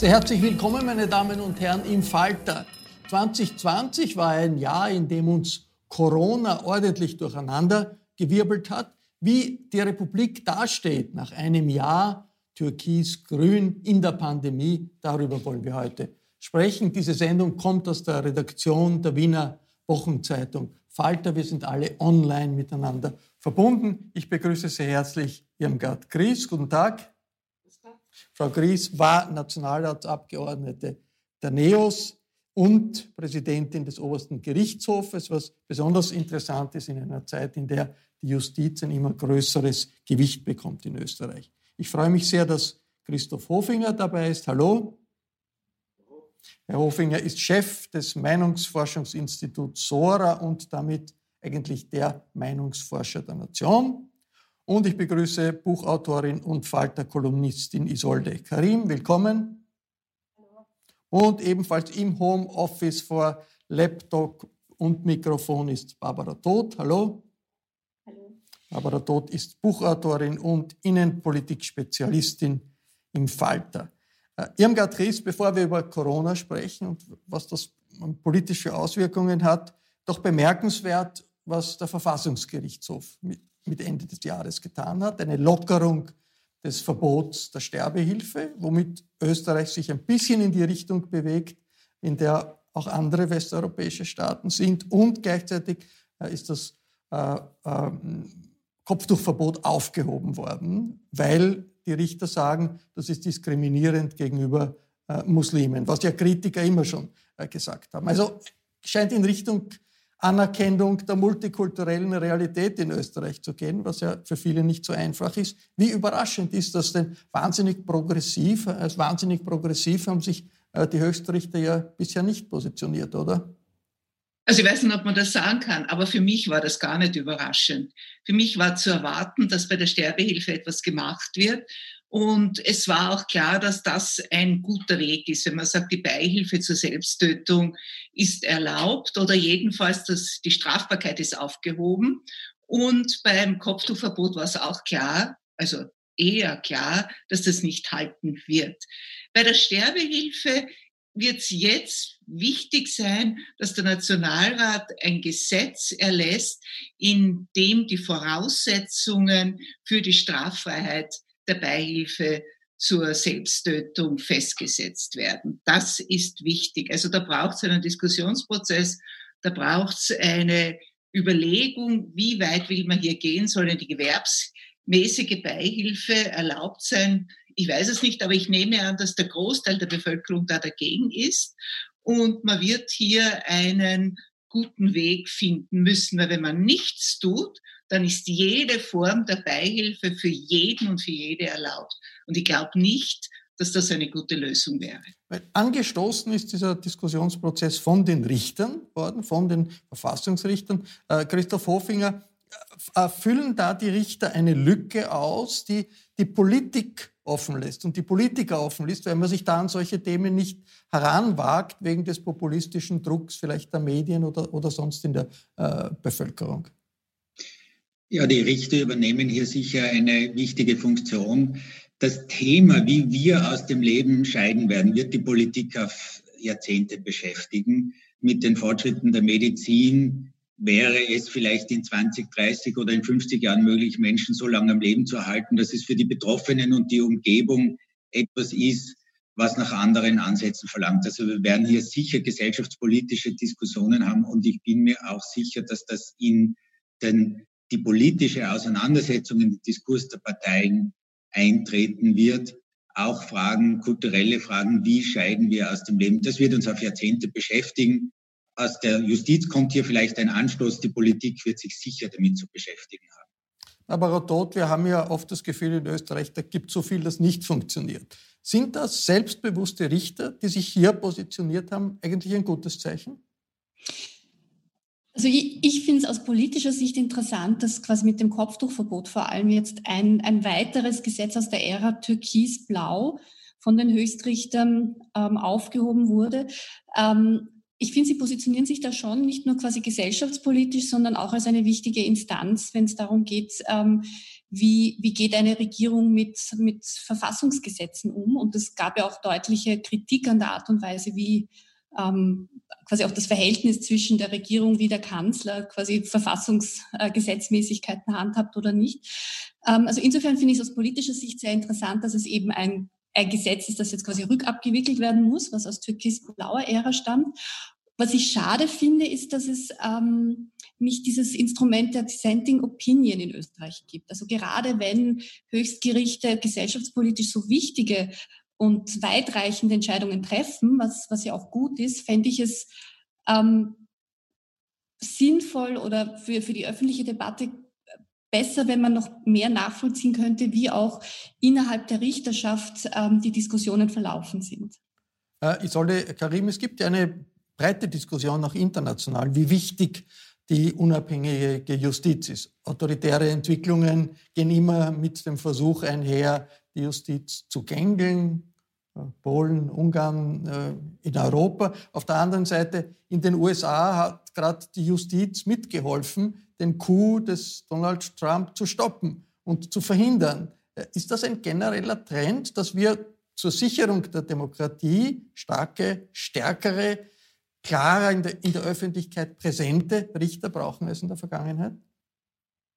Sehr herzlich willkommen, meine Damen und Herren, im Falter. 2020 war ein Jahr, in dem uns Corona ordentlich durcheinander gewirbelt hat. Wie die Republik dasteht nach einem Jahr türkis-grün in der Pandemie, darüber wollen wir heute sprechen. Diese Sendung kommt aus der Redaktion der Wiener Wochenzeitung Falter. Wir sind alle online miteinander verbunden. Ich begrüße sehr herzlich Irmgard Gries. Guten Tag. Frau Gries war Nationalratsabgeordnete der NEOS und Präsidentin des obersten Gerichtshofes, was besonders interessant ist in einer Zeit, in der die Justiz ein immer größeres Gewicht bekommt in Österreich. Ich freue mich sehr, dass Christoph Hofinger dabei ist. Hallo. Herr Hofinger ist Chef des Meinungsforschungsinstituts SORA und damit eigentlich der Meinungsforscher der Nation. Und ich begrüße Buchautorin und Falter-Kolumnistin Isolde Karim. Willkommen. Hallo. Und ebenfalls im Homeoffice vor Laptop und Mikrofon ist Barbara Todt. Hallo. Hallo. Barbara Todt ist Buchautorin und Innenpolitik-Spezialistin im Falter. Äh, Irmgard Ries, bevor wir über Corona sprechen und was das politische Auswirkungen hat, doch bemerkenswert, was der Verfassungsgerichtshof mit Ende des Jahres getan hat, eine Lockerung des Verbots der Sterbehilfe, womit Österreich sich ein bisschen in die Richtung bewegt, in der auch andere westeuropäische Staaten sind. Und gleichzeitig äh, ist das äh, äh, Kopftuchverbot aufgehoben worden, weil die Richter sagen, das ist diskriminierend gegenüber äh, Muslimen, was ja Kritiker immer schon äh, gesagt haben. Also scheint in Richtung Anerkennung der multikulturellen Realität in Österreich zu gehen, was ja für viele nicht so einfach ist. Wie überraschend ist das denn? Wahnsinnig progressiv, als wahnsinnig progressiv haben sich äh, die Höchstrichter ja bisher nicht positioniert, oder? Also ich weiß nicht, ob man das sagen kann, aber für mich war das gar nicht überraschend. Für mich war zu erwarten, dass bei der Sterbehilfe etwas gemacht wird und es war auch klar, dass das ein guter Weg ist, wenn man sagt, die Beihilfe zur Selbsttötung ist erlaubt oder jedenfalls dass die Strafbarkeit ist aufgehoben. Und beim Kopftuchverbot war es auch klar, also eher klar, dass das nicht halten wird. Bei der Sterbehilfe wird es jetzt wichtig sein, dass der Nationalrat ein Gesetz erlässt, in dem die Voraussetzungen für die Straffreiheit der Beihilfe zur Selbsttötung festgesetzt werden. Das ist wichtig. Also da braucht es einen Diskussionsprozess, da braucht es eine Überlegung, wie weit will man hier gehen, soll die gewerbsmäßige Beihilfe erlaubt sein? Ich weiß es nicht, aber ich nehme an, dass der Großteil der Bevölkerung da dagegen ist. Und man wird hier einen guten Weg finden müssen, weil wenn man nichts tut, dann ist jede Form der Beihilfe für jeden und für jede erlaubt. Und ich glaube nicht, dass das eine gute Lösung wäre. Angestoßen ist dieser Diskussionsprozess von den Richtern worden, von den Verfassungsrichtern. Äh, Christoph Hofinger, äh, füllen da die Richter eine Lücke aus, die die Politik offen lässt und die Politiker offen lässt, weil man sich da an solche Themen nicht heranwagt wegen des populistischen Drucks vielleicht der Medien oder, oder sonst in der äh, Bevölkerung? Ja, die Richter übernehmen hier sicher eine wichtige Funktion. Das Thema, wie wir aus dem Leben scheiden werden, wird die Politik auf Jahrzehnte beschäftigen. Mit den Fortschritten der Medizin wäre es vielleicht in 20, 30 oder in 50 Jahren möglich, Menschen so lange am Leben zu erhalten, dass es für die Betroffenen und die Umgebung etwas ist, was nach anderen Ansätzen verlangt. Also wir werden hier sicher gesellschaftspolitische Diskussionen haben und ich bin mir auch sicher, dass das in den die politische Auseinandersetzung in den Diskurs der Parteien eintreten wird. Auch Fragen, kulturelle Fragen, wie scheiden wir aus dem Leben? Das wird uns auf Jahrzehnte beschäftigen. Aus der Justiz kommt hier vielleicht ein Anstoß. Die Politik wird sich sicher damit zu beschäftigen haben. Aber Rotot, wir haben ja oft das Gefühl in Österreich, da gibt es so viel, das nicht funktioniert. Sind das selbstbewusste Richter, die sich hier positioniert haben, eigentlich ein gutes Zeichen? Also ich, ich finde es aus politischer Sicht interessant, dass quasi mit dem Kopftuchverbot vor allem jetzt ein, ein weiteres Gesetz aus der Ära Türkis-Blau von den Höchstrichtern ähm, aufgehoben wurde. Ähm, ich finde, sie positionieren sich da schon nicht nur quasi gesellschaftspolitisch, sondern auch als eine wichtige Instanz, wenn es darum geht, ähm, wie, wie geht eine Regierung mit, mit Verfassungsgesetzen um. Und es gab ja auch deutliche Kritik an der Art und Weise, wie ähm, quasi auch das Verhältnis zwischen der Regierung wie der Kanzler quasi Verfassungsgesetzmäßigkeiten handhabt oder nicht. Ähm, also insofern finde ich es aus politischer Sicht sehr interessant, dass es eben ein, ein Gesetz ist, das jetzt quasi rückabgewickelt werden muss, was aus türkis-blauer Ära stammt. Was ich schade finde, ist, dass es ähm, nicht dieses Instrument der Dissenting Opinion in Österreich gibt. Also gerade wenn Höchstgerichte gesellschaftspolitisch so wichtige und weitreichende Entscheidungen treffen, was, was ja auch gut ist, fände ich es ähm, sinnvoll oder für, für die öffentliche Debatte besser, wenn man noch mehr nachvollziehen könnte, wie auch innerhalb der Richterschaft ähm, die Diskussionen verlaufen sind. Äh, Isolde Karim, es gibt ja eine breite Diskussion auch international, wie wichtig die unabhängige Justiz ist. Autoritäre Entwicklungen gehen immer mit dem Versuch einher, die Justiz zu gängeln, Polen, Ungarn, äh, in Europa. Auf der anderen Seite in den USA hat gerade die Justiz mitgeholfen, den Coup des Donald Trump zu stoppen und zu verhindern. Äh, ist das ein genereller Trend, dass wir zur Sicherung der Demokratie starke, stärkere, klarer in der, in der Öffentlichkeit präsente Richter brauchen als in der Vergangenheit?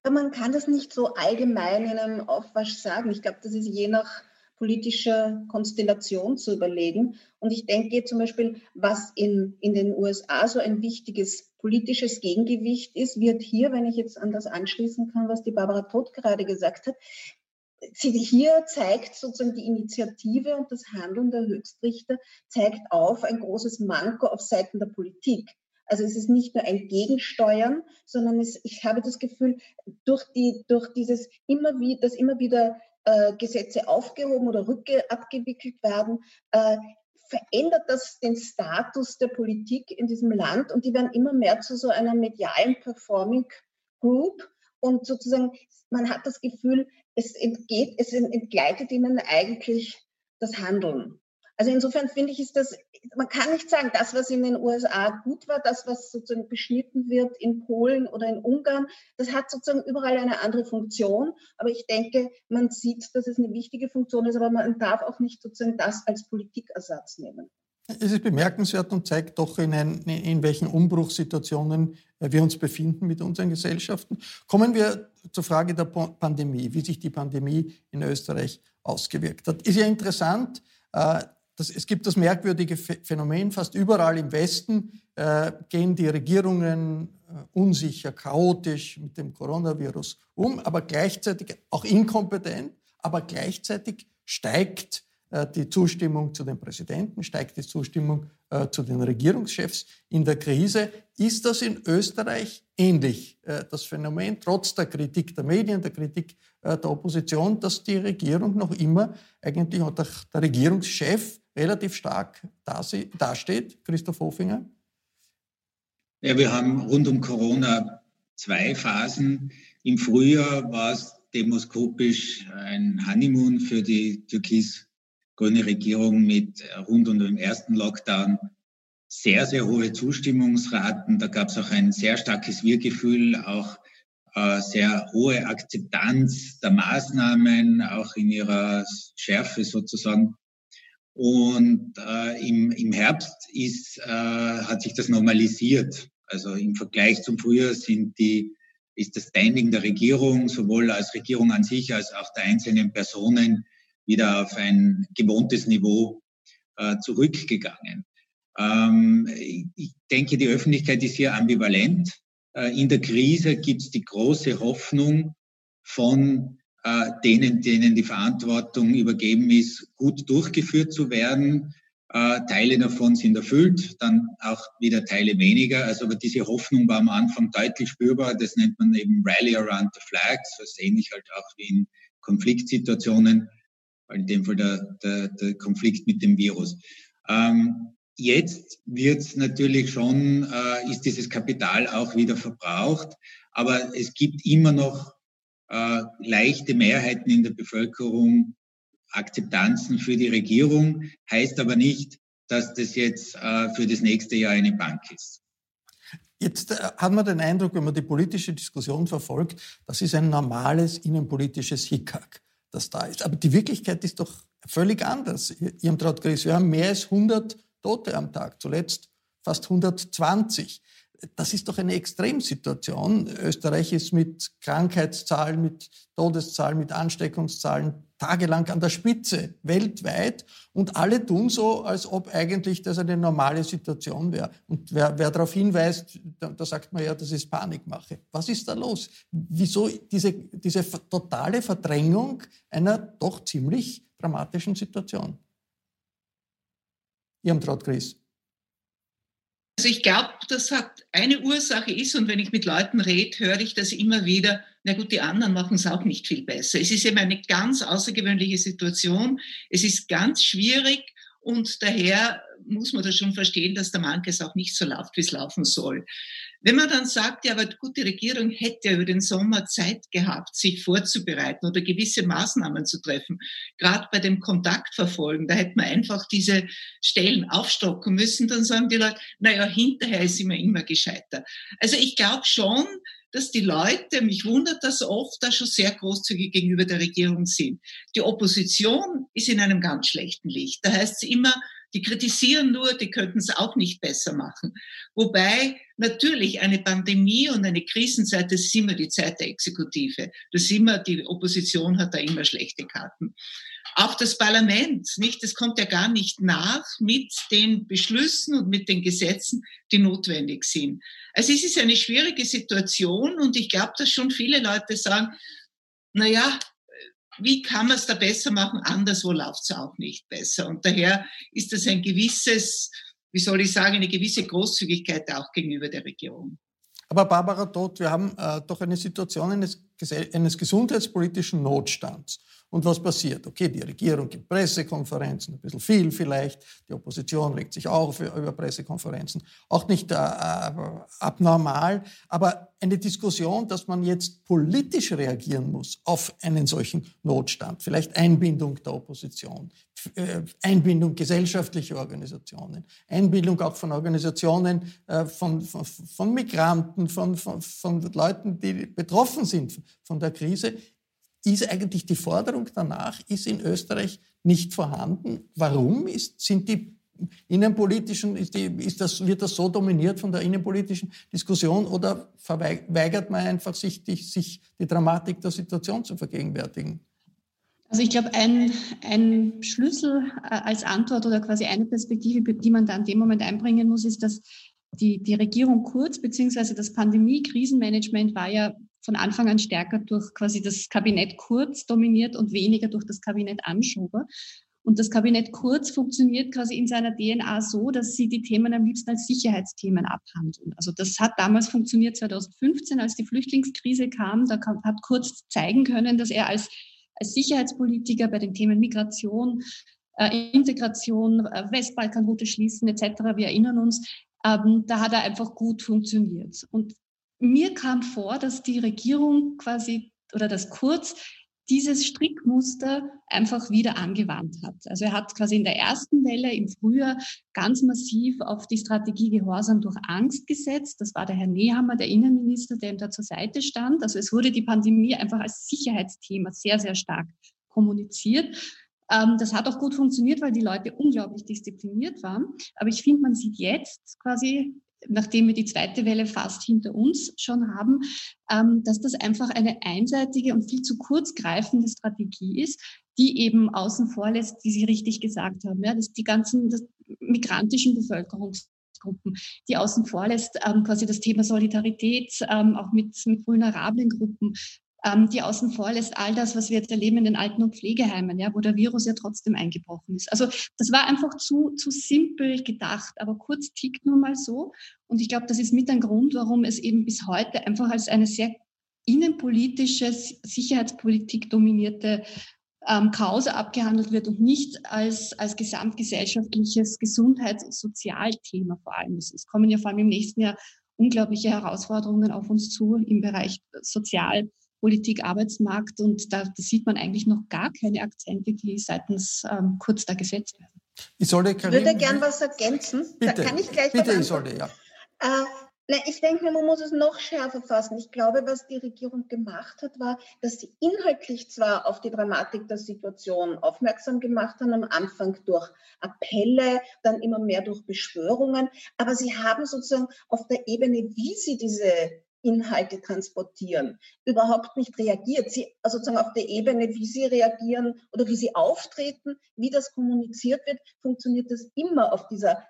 Man kann das nicht so allgemein in einem Aufwasch sagen. Ich glaube, das ist je nach politischer Konstellation zu überlegen. Und ich denke zum Beispiel, was in, in den USA so ein wichtiges politisches Gegengewicht ist, wird hier, wenn ich jetzt an das anschließen kann, was die Barbara Todt gerade gesagt hat, hier zeigt sozusagen die Initiative und das Handeln der Höchstrichter, zeigt auf ein großes Manko auf Seiten der Politik. Also es ist nicht nur ein Gegensteuern, sondern es, ich habe das Gefühl, durch, die, durch dieses immer wieder, das immer wieder äh, Gesetze aufgehoben oder rückabgewickelt werden, äh, verändert das den Status der Politik in diesem Land und die werden immer mehr zu so einer medialen Performing Group und sozusagen man hat das Gefühl, es entgeht, es entgleitet ihnen eigentlich das Handeln. Also insofern finde ich, ist das, man kann nicht sagen, das, was in den USA gut war, das, was sozusagen beschnitten wird in Polen oder in Ungarn, das hat sozusagen überall eine andere Funktion. Aber ich denke, man sieht, dass es eine wichtige Funktion ist, aber man darf auch nicht sozusagen das als Politikersatz nehmen. Es ist bemerkenswert und zeigt doch, in, ein, in welchen Umbruchssituationen wir uns befinden mit unseren Gesellschaften. Kommen wir zur Frage der Pandemie, wie sich die Pandemie in Österreich ausgewirkt hat. Ist ja interessant, äh, das, es gibt das merkwürdige Phänomen, fast überall im Westen äh, gehen die Regierungen äh, unsicher, chaotisch mit dem Coronavirus um, aber gleichzeitig auch inkompetent, aber gleichzeitig steigt äh, die Zustimmung zu den Präsidenten, steigt die Zustimmung äh, zu den Regierungschefs in der Krise. Ist das in Österreich ähnlich, äh, das Phänomen, trotz der Kritik der Medien, der Kritik der Opposition, dass die Regierung noch immer eigentlich oder der Regierungschef relativ stark dasteht, Christoph Hofinger? Ja, wir haben rund um Corona zwei Phasen. Im Frühjahr war es demoskopisch ein Honeymoon für die türkis-grüne Regierung mit rund um den ersten Lockdown sehr, sehr hohe Zustimmungsraten. Da gab es auch ein sehr starkes Wir-Gefühl, auch äh, sehr hohe Akzeptanz der Maßnahmen, auch in ihrer Schärfe sozusagen. Und äh, im, im Herbst ist, äh, hat sich das normalisiert. Also im Vergleich zum Frühjahr sind die, ist das Standing der Regierung, sowohl als Regierung an sich als auch der einzelnen Personen, wieder auf ein gewohntes Niveau äh, zurückgegangen. Ähm, ich denke, die Öffentlichkeit ist hier ambivalent. Äh, in der Krise gibt es die große Hoffnung von äh, denen, denen die Verantwortung übergeben ist, gut durchgeführt zu werden, äh, Teile davon sind erfüllt, dann auch wieder Teile weniger. Also aber diese Hoffnung war am Anfang deutlich spürbar. Das nennt man eben Rally Around the Flags, so ähnlich halt auch wie in Konfliktsituationen, in dem Fall der, der, der Konflikt mit dem Virus. Ähm, jetzt wird natürlich schon, äh, ist dieses Kapital auch wieder verbraucht, aber es gibt immer noch äh, leichte Mehrheiten in der Bevölkerung, Akzeptanzen für die Regierung, heißt aber nicht, dass das jetzt äh, für das nächste Jahr eine Bank ist. Jetzt äh, hat man den Eindruck, wenn man die politische Diskussion verfolgt, das ist ein normales innenpolitisches Hickhack, das da ist. Aber die Wirklichkeit ist doch völlig anders. Irmtraut Gries, wir haben mehr als 100 Tote am Tag, zuletzt fast 120 das ist doch eine Extremsituation. Österreich ist mit Krankheitszahlen, mit Todeszahlen, mit Ansteckungszahlen tagelang an der Spitze weltweit und alle tun so, als ob eigentlich das eine normale Situation wäre. Und wer, wer darauf hinweist, da, da, sagt man ja, das ist Panikmache. Was ist da los? Wieso diese, diese totale Verdrängung einer doch ziemlich dramatischen Situation? Irmtraut Chris. Also ich glaube, das hat eine Ursache ist, und wenn ich mit Leuten rede, höre ich das immer wieder, na gut, die anderen machen es auch nicht viel besser. Es ist eben eine ganz außergewöhnliche Situation. Es ist ganz schwierig und daher muss man das schon verstehen, dass der manches auch nicht so läuft, wie es laufen soll. Wenn man dann sagt, ja, aber die Regierung hätte über den Sommer Zeit gehabt, sich vorzubereiten oder gewisse Maßnahmen zu treffen, gerade bei dem Kontaktverfolgen, da hätte man einfach diese Stellen aufstocken müssen, dann sagen die Leute, naja, hinterher ist immer immer gescheiter. Also ich glaube schon, dass die Leute, mich wundert das oft, da schon sehr großzügig gegenüber der Regierung sind. Die Opposition ist in einem ganz schlechten Licht. Da heißt es immer, die kritisieren nur, die könnten es auch nicht besser machen. Wobei natürlich eine Pandemie und eine Krisenzeit, das ist immer die Zeit der Exekutive. Das ist immer, die Opposition hat da immer schlechte Karten. Auch das Parlament, nicht? Das kommt ja gar nicht nach mit den Beschlüssen und mit den Gesetzen, die notwendig sind. Also es ist eine schwierige Situation und ich glaube, dass schon viele Leute sagen, na ja, wie kann man es da besser machen? Anderswo läuft es auch nicht besser. Und daher ist das ein gewisses, wie soll ich sagen, eine gewisse Großzügigkeit auch gegenüber der Regierung. Aber Barbara Todt, wir haben äh, doch eine Situation eines, eines gesundheitspolitischen Notstands. Und was passiert? Okay, die Regierung gibt Pressekonferenzen, ein bisschen viel vielleicht. Die Opposition regt sich auch über Pressekonferenzen. Auch nicht äh, äh, abnormal, aber eine Diskussion, dass man jetzt politisch reagieren muss auf einen solchen Notstand. Vielleicht Einbindung der Opposition, äh, Einbindung gesellschaftlicher Organisationen, Einbindung auch von Organisationen, äh, von, von, von Migranten, von, von, von Leuten, die betroffen sind von der Krise ist eigentlich die Forderung danach, ist in Österreich nicht vorhanden. Warum ist, sind die innenpolitischen, ist, die, ist das, wird das so dominiert von der innenpolitischen Diskussion oder verweigert man einfach sich die, sich die Dramatik der Situation zu vergegenwärtigen? Also ich glaube, ein, ein Schlüssel äh, als Antwort oder quasi eine Perspektive, die man da in dem Moment einbringen muss, ist, dass die, die Regierung Kurz beziehungsweise das Pandemie-Krisenmanagement war ja von Anfang an stärker durch quasi das Kabinett Kurz dominiert und weniger durch das Kabinett Anschober. Und das Kabinett Kurz funktioniert quasi in seiner DNA so, dass sie die Themen am liebsten als Sicherheitsthemen abhandeln. Also das hat damals funktioniert 2015, als die Flüchtlingskrise kam. Da hat Kurz zeigen können, dass er als, als Sicherheitspolitiker bei den Themen Migration, äh, Integration, äh, Westbalkanroute schließen etc., wir erinnern uns, ähm, da hat er einfach gut funktioniert. Und mir kam vor, dass die Regierung quasi oder das Kurz dieses Strickmuster einfach wieder angewandt hat. Also er hat quasi in der ersten Welle im Frühjahr ganz massiv auf die Strategie Gehorsam durch Angst gesetzt. Das war der Herr Nehammer, der Innenminister, der ihm da zur Seite stand. Also es wurde die Pandemie einfach als Sicherheitsthema sehr, sehr stark kommuniziert. Ähm, das hat auch gut funktioniert, weil die Leute unglaublich diszipliniert waren. Aber ich finde, man sieht jetzt quasi nachdem wir die zweite Welle fast hinter uns schon haben, ähm, dass das einfach eine einseitige und viel zu kurz greifende Strategie ist, die eben außen vor lässt, wie Sie richtig gesagt haben, ja, dass die ganzen das, migrantischen Bevölkerungsgruppen, die außen vor lässt, ähm, quasi das Thema Solidarität ähm, auch mit, mit vulnerablen Gruppen, ähm, die außen vor lässt, all das, was wir jetzt erleben in den Alten- und Pflegeheimen, ja, wo der Virus ja trotzdem eingebrochen ist. Also das war einfach zu, zu simpel gedacht, aber kurz tickt nun mal so. Und ich glaube, das ist mit ein Grund, warum es eben bis heute einfach als eine sehr innenpolitische, Sicherheitspolitik dominierte ähm, Kause abgehandelt wird und nicht als, als gesamtgesellschaftliches Gesundheits- und Sozialthema vor allem. Es kommen ja vor allem im nächsten Jahr unglaubliche Herausforderungen auf uns zu im Bereich Sozial- Politik, Arbeitsmarkt und da, da sieht man eigentlich noch gar keine Akzente, die seitens ähm, Kurz da gesetzt werden. Isolde, Karin, ich würde gern was ergänzen. Bitte, da kann ich gleich bitte Isolde, ja. Äh, na, ich denke, man muss es noch schärfer fassen. Ich glaube, was die Regierung gemacht hat, war, dass sie inhaltlich zwar auf die Dramatik der Situation aufmerksam gemacht haben, am Anfang durch Appelle, dann immer mehr durch Beschwörungen, aber sie haben sozusagen auf der Ebene, wie sie diese Inhalte transportieren, überhaupt nicht reagiert. Sie, also sozusagen auf der Ebene, wie sie reagieren oder wie sie auftreten, wie das kommuniziert wird, funktioniert das immer auf dieser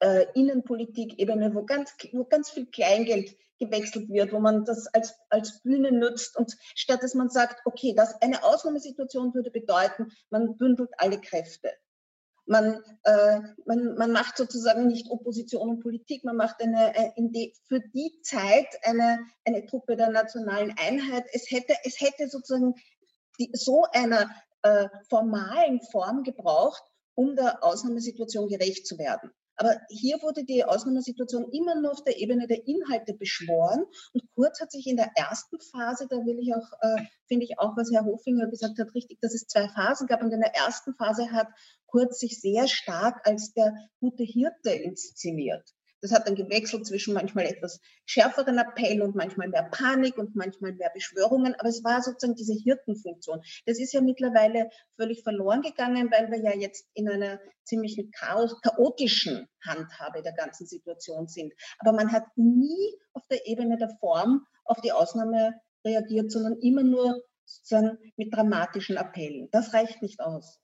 äh, Innenpolitik-Ebene, wo ganz, wo ganz viel Kleingeld gewechselt wird, wo man das als, als Bühne nutzt und statt dass man sagt, okay, das eine Ausnahmesituation würde bedeuten, man bündelt alle Kräfte. Man, äh, man, man macht sozusagen nicht Opposition und Politik, man macht eine, äh, die, für die Zeit eine, eine Truppe der nationalen Einheit. Es hätte, es hätte sozusagen die, so einer äh, formalen Form gebraucht, um der Ausnahmesituation gerecht zu werden. Aber hier wurde die Ausnahmesituation immer nur auf der Ebene der Inhalte beschworen. Und Kurz hat sich in der ersten Phase, da will ich auch, äh, finde ich auch, was Herr Hofinger gesagt hat, richtig, dass es zwei Phasen gab. Und in der ersten Phase hat Kurz sich sehr stark als der gute Hirte inszeniert. Das hat dann gewechselt zwischen manchmal etwas schärferen Appell und manchmal mehr Panik und manchmal mehr Beschwörungen. Aber es war sozusagen diese Hirtenfunktion. Das ist ja mittlerweile völlig verloren gegangen, weil wir ja jetzt in einer ziemlichen Chaos, chaotischen Handhabe der ganzen Situation sind. Aber man hat nie auf der Ebene der Form auf die Ausnahme reagiert, sondern immer nur sozusagen mit dramatischen Appellen. Das reicht nicht aus.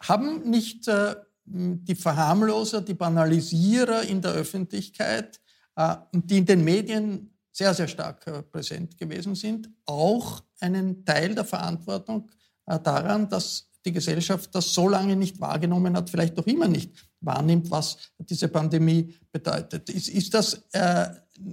Haben nicht äh, die Verharmloser, die Banalisierer in der Öffentlichkeit, äh, die in den Medien sehr, sehr stark äh, präsent gewesen sind, auch einen Teil der Verantwortung äh, daran, dass die Gesellschaft das so lange nicht wahrgenommen hat, vielleicht noch immer nicht wahrnimmt, was diese Pandemie bedeutet. Ist, ist das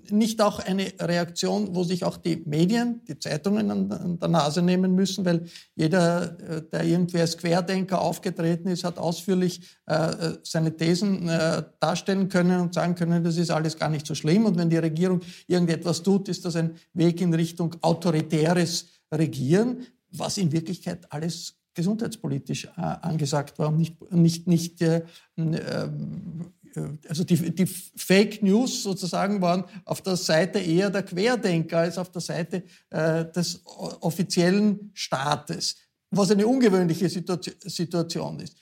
nicht auch eine Reaktion, wo sich auch die Medien, die Zeitungen an, der Nase nehmen müssen, weil jeder, äh, der irgendwie als Querdenker aufgetreten ist, hat ausführlich äh, seine Thesen äh, darstellen können und sagen können, das ist alles gar nicht so schlimm. Und wenn die Regierung irgendetwas tut, ist das ein Weg in Richtung autoritäres Regieren, was in Wirklichkeit alles gesundheitspolitisch angesagt war und nicht, nicht, nicht äh, äh, also die, die, Fake News sozusagen waren auf der Seite eher der Querdenker als auf der Seite äh, des offiziellen Staates, was eine ungewöhnliche Situation ist.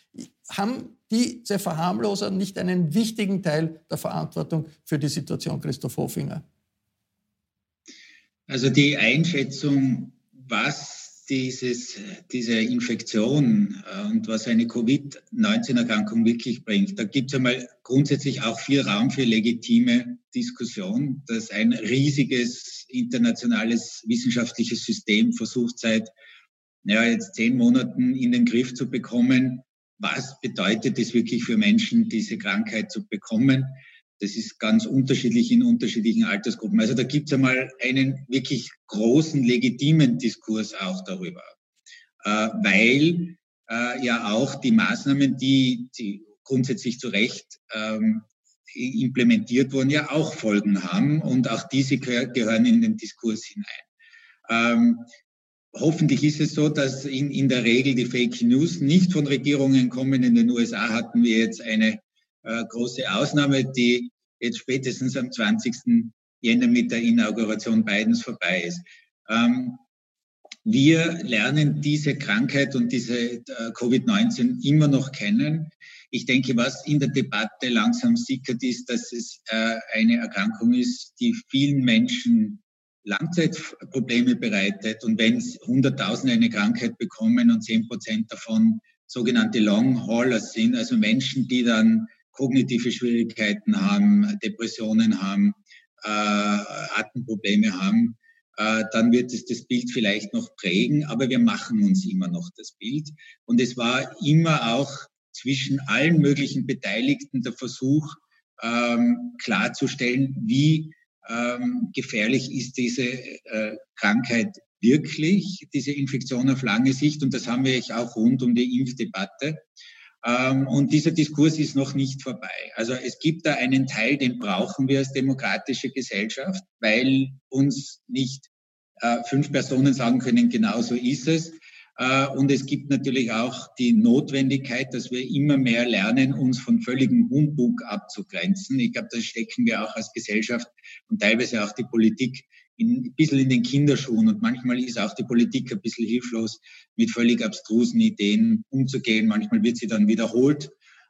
Haben diese Verharmloser nicht einen wichtigen Teil der Verantwortung für die Situation, Christoph Hofinger? Also die Einschätzung, was dieses, diese Infektion äh, und was eine Covid-19-Erkrankung wirklich bringt, da gibt es einmal grundsätzlich auch viel Raum für legitime Diskussion, dass ein riesiges internationales wissenschaftliches System versucht seit ja, jetzt zehn Monaten in den Griff zu bekommen. Was bedeutet es wirklich für Menschen, diese Krankheit zu bekommen? Das ist ganz unterschiedlich in unterschiedlichen Altersgruppen. Also da gibt es einmal einen wirklich großen, legitimen Diskurs auch darüber, äh, weil äh, ja auch die Maßnahmen, die, die grundsätzlich zu Recht ähm, implementiert wurden, ja auch Folgen haben und auch diese gehören in den Diskurs hinein. Ähm, hoffentlich ist es so, dass in, in der Regel die Fake News nicht von Regierungen kommen. In den USA hatten wir jetzt eine äh, große Ausnahme, die jetzt spätestens am 20. Jänner mit der Inauguration Bidens vorbei ist. Ähm, wir lernen diese Krankheit und diese äh, Covid-19 immer noch kennen. Ich denke, was in der Debatte langsam sickert, ist, dass es äh, eine Erkrankung ist, die vielen Menschen Langzeitprobleme bereitet. Und wenn Hunderttausende eine Krankheit bekommen und zehn Prozent davon sogenannte Long Haulers sind, also Menschen, die dann kognitive Schwierigkeiten haben, Depressionen haben, äh, Atemprobleme haben, äh, dann wird es das Bild vielleicht noch prägen, aber wir machen uns immer noch das Bild. Und es war immer auch zwischen allen möglichen Beteiligten der Versuch, ähm, klarzustellen, wie ähm, gefährlich ist diese äh, Krankheit wirklich, diese Infektion auf lange Sicht. Und das haben wir auch rund um die Impfdebatte. Ähm, und dieser Diskurs ist noch nicht vorbei. Also es gibt da einen Teil, den brauchen wir als demokratische Gesellschaft, weil uns nicht äh, fünf Personen sagen können, genau so ist es. Äh, und es gibt natürlich auch die Notwendigkeit, dass wir immer mehr lernen, uns von völligem Humbug abzugrenzen. Ich glaube, das stecken wir auch als Gesellschaft und teilweise auch die Politik in, ein bisschen in den Kinderschuhen und manchmal ist auch die Politik ein bisschen hilflos, mit völlig abstrusen Ideen umzugehen. Manchmal wird sie dann wiederholt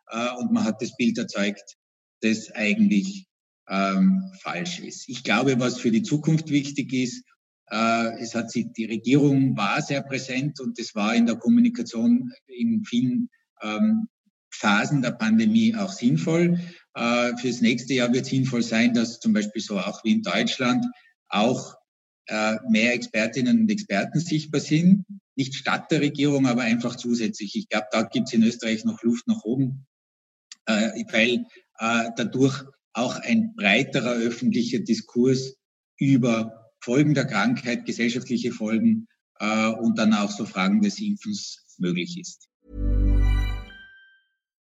äh, und man hat das Bild erzeugt, das eigentlich ähm, falsch ist. Ich glaube, was für die Zukunft wichtig ist, äh, es hat sich, die Regierung war sehr präsent und es war in der Kommunikation in vielen ähm, Phasen der Pandemie auch sinnvoll. Äh, fürs nächste Jahr wird sinnvoll sein, dass zum Beispiel so auch wie in Deutschland auch äh, mehr Expertinnen und Experten sichtbar sind. Nicht statt der Regierung, aber einfach zusätzlich. Ich glaube, da gibt es in Österreich noch Luft nach oben, äh, weil äh, dadurch auch ein breiterer öffentlicher Diskurs über Folgen der Krankheit, gesellschaftliche Folgen äh, und dann auch so Fragen des Impfens möglich ist.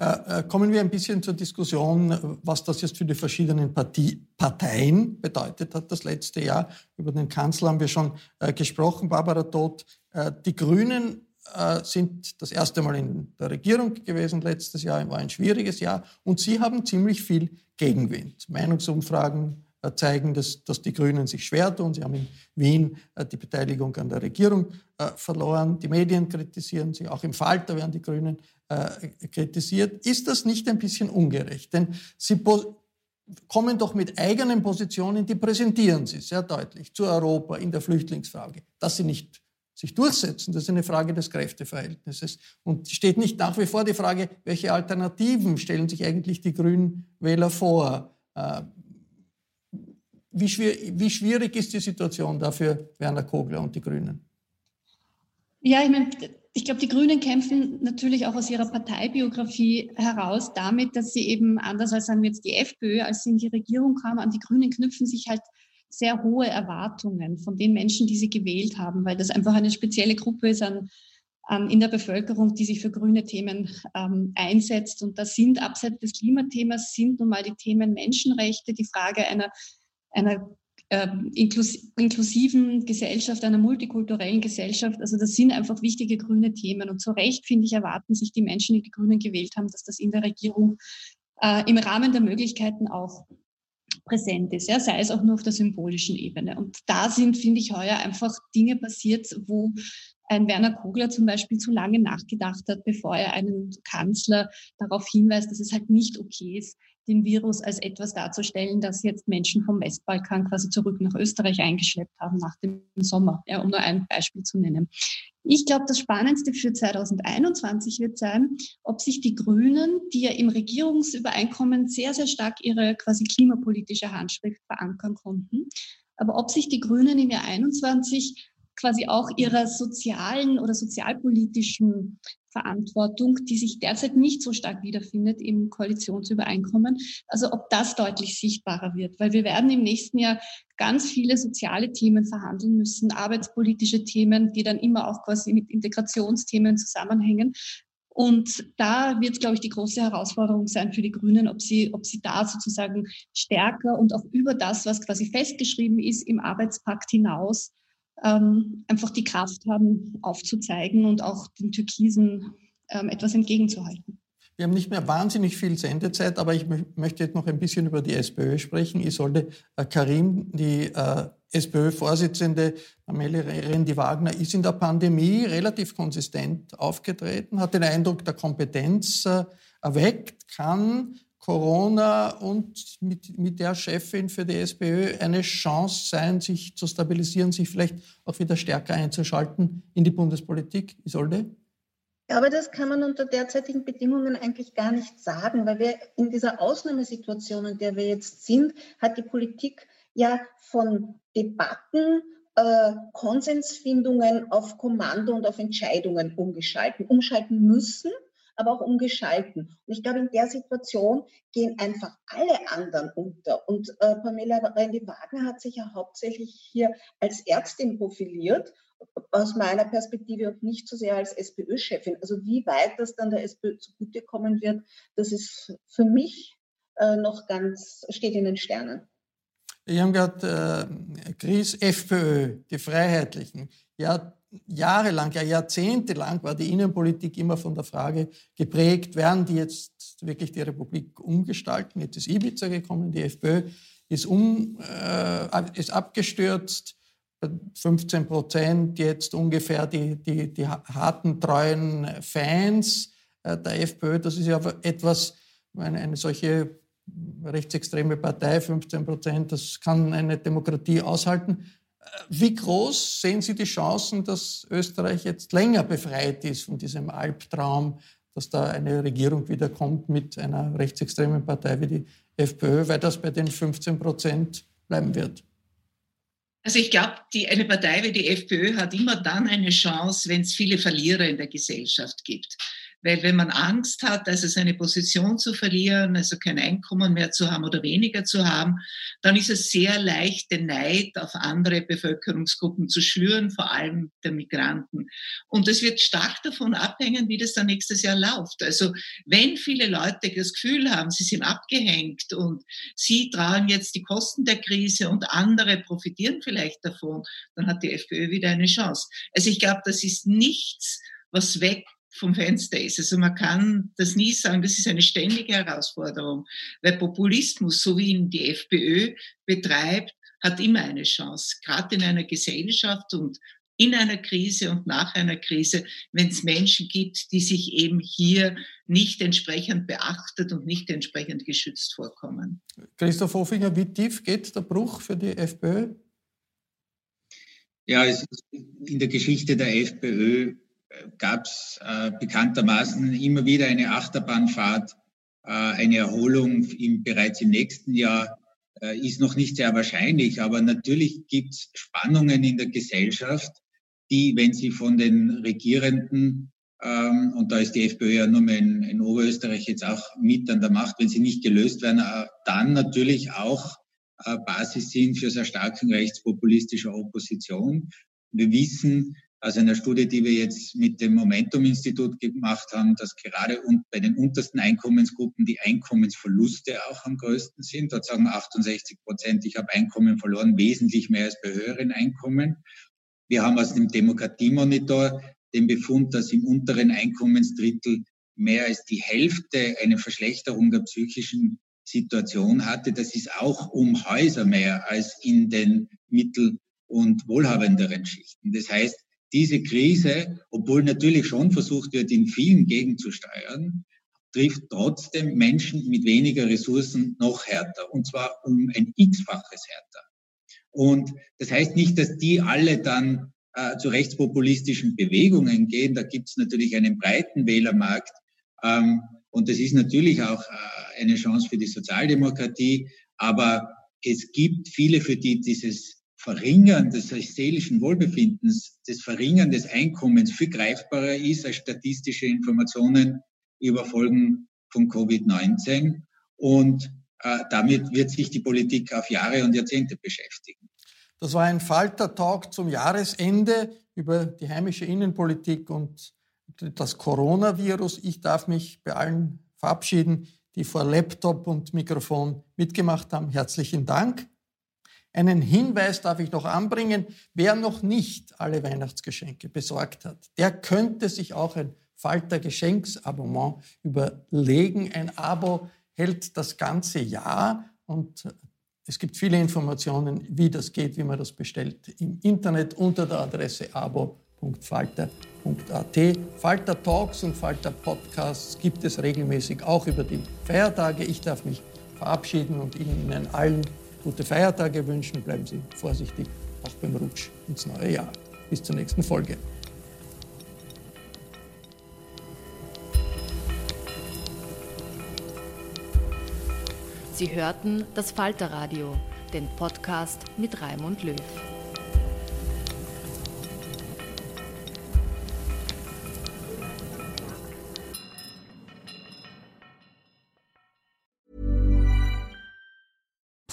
Äh, äh, kommen wir ein bisschen zur Diskussion, was das jetzt für die verschiedenen Parteien bedeutet hat das letzte Jahr. Über den Kanzler haben wir schon äh, gesprochen, Barbara Todt. Die Grünen sind das erste Mal in der Regierung gewesen letztes Jahr, war ein schwieriges Jahr und sie haben ziemlich viel Gegenwind. Meinungsumfragen zeigen, dass, dass die Grünen sich schwer tun. Sie haben in Wien äh, die Beteiligung an der Regierung äh, verloren. Die Medien kritisieren sie. Auch im Falter werden die Grünen kritisiert. Ist das nicht ein bisschen ungerecht? Denn sie kommen doch mit eigenen Positionen, die präsentieren sie sehr deutlich zu Europa in der Flüchtlingsfrage. Dass sie nicht sich durchsetzen, das ist eine Frage des Kräfteverhältnisses. Und steht nicht nach wie vor die Frage, welche Alternativen stellen sich eigentlich die Grünen Wähler vor? Wie, schwer, wie schwierig ist die Situation dafür Werner Kogler und die Grünen? Ja, ich meine, ich glaube, die Grünen kämpfen natürlich auch aus ihrer Parteibiografie heraus damit, dass sie eben, anders als sagen wir jetzt die FPÖ, als sie in die Regierung kam, an die Grünen knüpfen sich halt sehr hohe Erwartungen von den Menschen, die sie gewählt haben, weil das einfach eine spezielle Gruppe ist an, an in der Bevölkerung, die sich für grüne Themen ähm, einsetzt. Und das sind abseits des Klimathemas sind nun mal die Themen Menschenrechte, die Frage einer einer äh, inklus inklusiven Gesellschaft, einer multikulturellen Gesellschaft. Also das sind einfach wichtige grüne Themen. Und zu Recht, finde ich, erwarten sich die Menschen, die die Grünen gewählt haben, dass das in der Regierung äh, im Rahmen der Möglichkeiten auch präsent ist, ja, sei es auch nur auf der symbolischen Ebene. Und da sind, finde ich, heuer einfach Dinge passiert, wo ein Werner Kogler zum Beispiel zu lange nachgedacht hat, bevor er einen Kanzler darauf hinweist, dass es halt nicht okay ist, den Virus als etwas darzustellen, das jetzt Menschen vom Westbalkan quasi zurück nach Österreich eingeschleppt haben nach dem Sommer, ja, um nur ein Beispiel zu nennen. Ich glaube, das Spannendste für 2021 wird sein, ob sich die Grünen, die ja im Regierungsübereinkommen sehr, sehr stark ihre quasi klimapolitische Handschrift verankern konnten, aber ob sich die Grünen im Jahr 21 quasi auch ihrer sozialen oder sozialpolitischen Verantwortung, die sich derzeit nicht so stark wiederfindet im Koalitionsübereinkommen. Also ob das deutlich sichtbarer wird, weil wir werden im nächsten Jahr ganz viele soziale Themen verhandeln müssen, arbeitspolitische Themen, die dann immer auch quasi mit Integrationsthemen zusammenhängen. Und da wird, glaube ich, die große Herausforderung sein für die Grünen, ob sie, ob sie da sozusagen stärker und auch über das, was quasi festgeschrieben ist, im Arbeitspakt hinaus ähm, einfach die Kraft haben, aufzuzeigen und auch den Türkisen ähm, etwas entgegenzuhalten. Wir haben nicht mehr wahnsinnig viel Sendezeit, aber ich möchte jetzt noch ein bisschen über die SPÖ sprechen. Isolde äh, Karim, die äh, SPÖ-Vorsitzende Amelie Rendi-Wagner, ist in der Pandemie relativ konsistent aufgetreten, hat den Eindruck der Kompetenz äh, erweckt, kann Corona und mit, mit der Chefin für die SPÖ eine Chance sein, sich zu stabilisieren, sich vielleicht auch wieder stärker einzuschalten in die Bundespolitik? Isolde? Ja, aber das kann man unter derzeitigen Bedingungen eigentlich gar nicht sagen, weil wir in dieser Ausnahmesituation, in der wir jetzt sind, hat die Politik ja von Debatten, äh, Konsensfindungen auf Kommando und auf Entscheidungen umgeschalten, umschalten müssen aber auch umgeschalten. Und ich glaube, in der Situation gehen einfach alle anderen unter. Und äh, Pamela Rendi-Wagner hat sich ja hauptsächlich hier als Ärztin profiliert, aus meiner Perspektive und nicht so sehr als SPÖ-Chefin. Also wie weit das dann der SPÖ zugutekommen wird, das ist für mich äh, noch ganz, steht in den Sternen. Wir haben gerade äh, Chris FPÖ, die Freiheitlichen. Ja, jahrelang, ja jahrzehntelang war die Innenpolitik immer von der Frage geprägt, werden die jetzt wirklich die Republik umgestalten? Jetzt ist Ibiza gekommen, die FPÖ ist, um, äh, ist abgestürzt, 15 Prozent jetzt ungefähr die, die, die harten, treuen Fans äh, der FPÖ. Das ist ja etwas, eine, eine solche rechtsextreme Partei, 15 Prozent, das kann eine Demokratie aushalten. Wie groß sehen Sie die Chancen, dass Österreich jetzt länger befreit ist von diesem Albtraum, dass da eine Regierung wiederkommt mit einer rechtsextremen Partei wie die FPÖ, weil das bei den 15 Prozent bleiben wird? Also ich glaube, eine Partei wie die FPÖ hat immer dann eine Chance, wenn es viele Verlierer in der Gesellschaft gibt. Weil wenn man Angst hat, also seine Position zu verlieren, also kein Einkommen mehr zu haben oder weniger zu haben, dann ist es sehr leicht, den Neid auf andere Bevölkerungsgruppen zu schüren, vor allem der Migranten. Und es wird stark davon abhängen, wie das dann nächstes Jahr läuft. Also wenn viele Leute das Gefühl haben, sie sind abgehängt und sie tragen jetzt die Kosten der Krise und andere profitieren vielleicht davon, dann hat die FPÖ wieder eine Chance. Also ich glaube, das ist nichts, was weg vom Fenster ist. Also man kann das nie sagen, das ist eine ständige Herausforderung, weil Populismus, so wie ihn die FPÖ betreibt, hat immer eine Chance, gerade in einer Gesellschaft und in einer Krise und nach einer Krise, wenn es Menschen gibt, die sich eben hier nicht entsprechend beachtet und nicht entsprechend geschützt vorkommen. Christoph Hofinger, wie tief geht der Bruch für die FPÖ? Ja, es ist in der Geschichte der FPÖ gab es äh, bekanntermaßen immer wieder eine Achterbahnfahrt. Äh, eine Erholung im, bereits im nächsten Jahr äh, ist noch nicht sehr wahrscheinlich, aber natürlich gibt es Spannungen in der Gesellschaft, die, wenn sie von den Regierenden, ähm, und da ist die FPÖ ja nur in, in Oberösterreich jetzt auch mit an der Macht, wenn sie nicht gelöst werden, äh, dann natürlich auch äh, Basis sind für sehr starken rechtspopulistischer Opposition. Wir wissen, aus einer Studie, die wir jetzt mit dem Momentum-Institut gemacht haben, dass gerade bei den untersten Einkommensgruppen die Einkommensverluste auch am größten sind. Dort sagen 68 Prozent, ich habe Einkommen verloren, wesentlich mehr als bei höheren Einkommen. Wir haben aus dem Demokratiemonitor den Befund, dass im unteren Einkommensdrittel mehr als die Hälfte eine Verschlechterung der psychischen Situation hatte. Das ist auch um Häuser mehr als in den mittel- und wohlhabenderen Schichten. Das heißt, diese Krise, obwohl natürlich schon versucht wird, in vielen Gegenden zu steuern, trifft trotzdem Menschen mit weniger Ressourcen noch härter. Und zwar um ein x-faches härter. Und das heißt nicht, dass die alle dann äh, zu rechtspopulistischen Bewegungen gehen. Da gibt es natürlich einen breiten Wählermarkt. Ähm, und das ist natürlich auch äh, eine Chance für die Sozialdemokratie. Aber es gibt viele, für die dieses Verringern des seelischen Wohlbefindens, das Verringern des Einkommens viel greifbarer ist als statistische Informationen über Folgen von Covid-19. Und äh, damit wird sich die Politik auf Jahre und Jahrzehnte beschäftigen. Das war ein Falter-Talk zum Jahresende über die heimische Innenpolitik und das Coronavirus. Ich darf mich bei allen verabschieden, die vor Laptop und Mikrofon mitgemacht haben. Herzlichen Dank. Einen Hinweis darf ich noch anbringen. Wer noch nicht alle Weihnachtsgeschenke besorgt hat, der könnte sich auch ein Falter Geschenksabonnement überlegen. Ein Abo hält das ganze Jahr und es gibt viele Informationen, wie das geht, wie man das bestellt im Internet unter der Adresse abo.falter.at. Falter Talks und Falter Podcasts gibt es regelmäßig auch über die Feiertage. Ich darf mich verabschieden und Ihnen allen gute Feiertage wünschen. Bleiben Sie vorsichtig, auch beim Rutsch ins neue Jahr. Bis zur nächsten Folge. Sie hörten das Falterradio, den Podcast mit Raimund Löw.